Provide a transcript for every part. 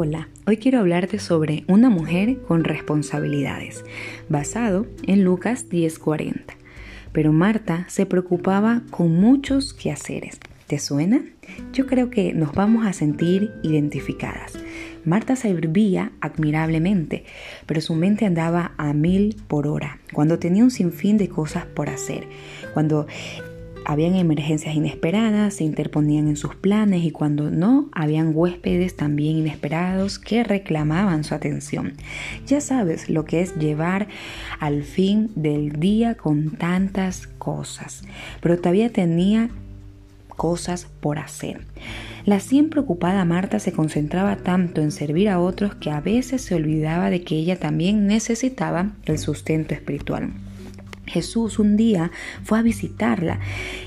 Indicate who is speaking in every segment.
Speaker 1: Hola, hoy quiero hablarte sobre una mujer con responsabilidades, basado en Lucas 10:40. Pero Marta se preocupaba con muchos quehaceres. ¿Te suena? Yo creo que nos vamos a sentir identificadas. Marta servía admirablemente, pero su mente andaba a mil por hora, cuando tenía un sinfín de cosas por hacer, cuando habían emergencias inesperadas, se interponían en sus planes y cuando no, habían huéspedes también inesperados que reclamaban su atención. Ya sabes lo que es llevar al fin del día con tantas cosas, pero todavía tenía cosas por hacer. La siempre ocupada Marta se concentraba tanto en servir a otros que a veces se olvidaba de que ella también necesitaba el sustento espiritual. Jesús un día fue a visitarla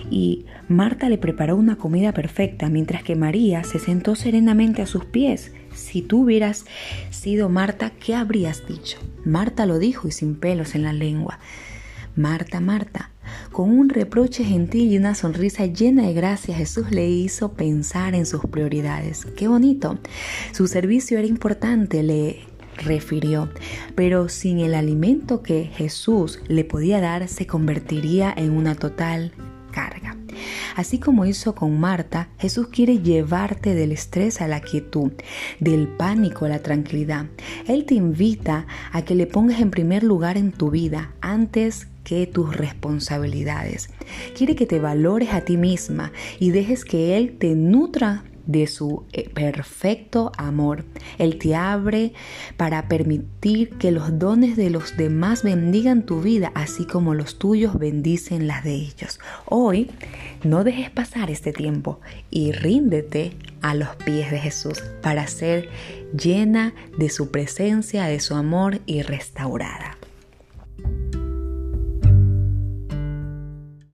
Speaker 1: y Marta le preparó una comida perfecta mientras que María se sentó serenamente a sus pies. Si tú hubieras sido Marta, ¿qué habrías dicho? Marta lo dijo y sin pelos en la lengua. Marta, Marta, con un reproche gentil y una sonrisa llena de gracia, Jesús le hizo pensar en sus prioridades. Qué bonito. Su servicio era importante, le refirió, pero sin el alimento que Jesús le podía dar se convertiría en una total carga. Así como hizo con Marta, Jesús quiere llevarte del estrés a la quietud, del pánico a la tranquilidad. Él te invita a que le pongas en primer lugar en tu vida antes que tus responsabilidades. Quiere que te valores a ti misma y dejes que Él te nutra de su eh, perfecto amor. Él te abre para permitir que los dones de los demás bendigan tu vida, así como los tuyos bendicen las de ellos. Hoy no dejes pasar este tiempo y ríndete a los pies de Jesús para ser llena de su presencia, de su amor y restaurada.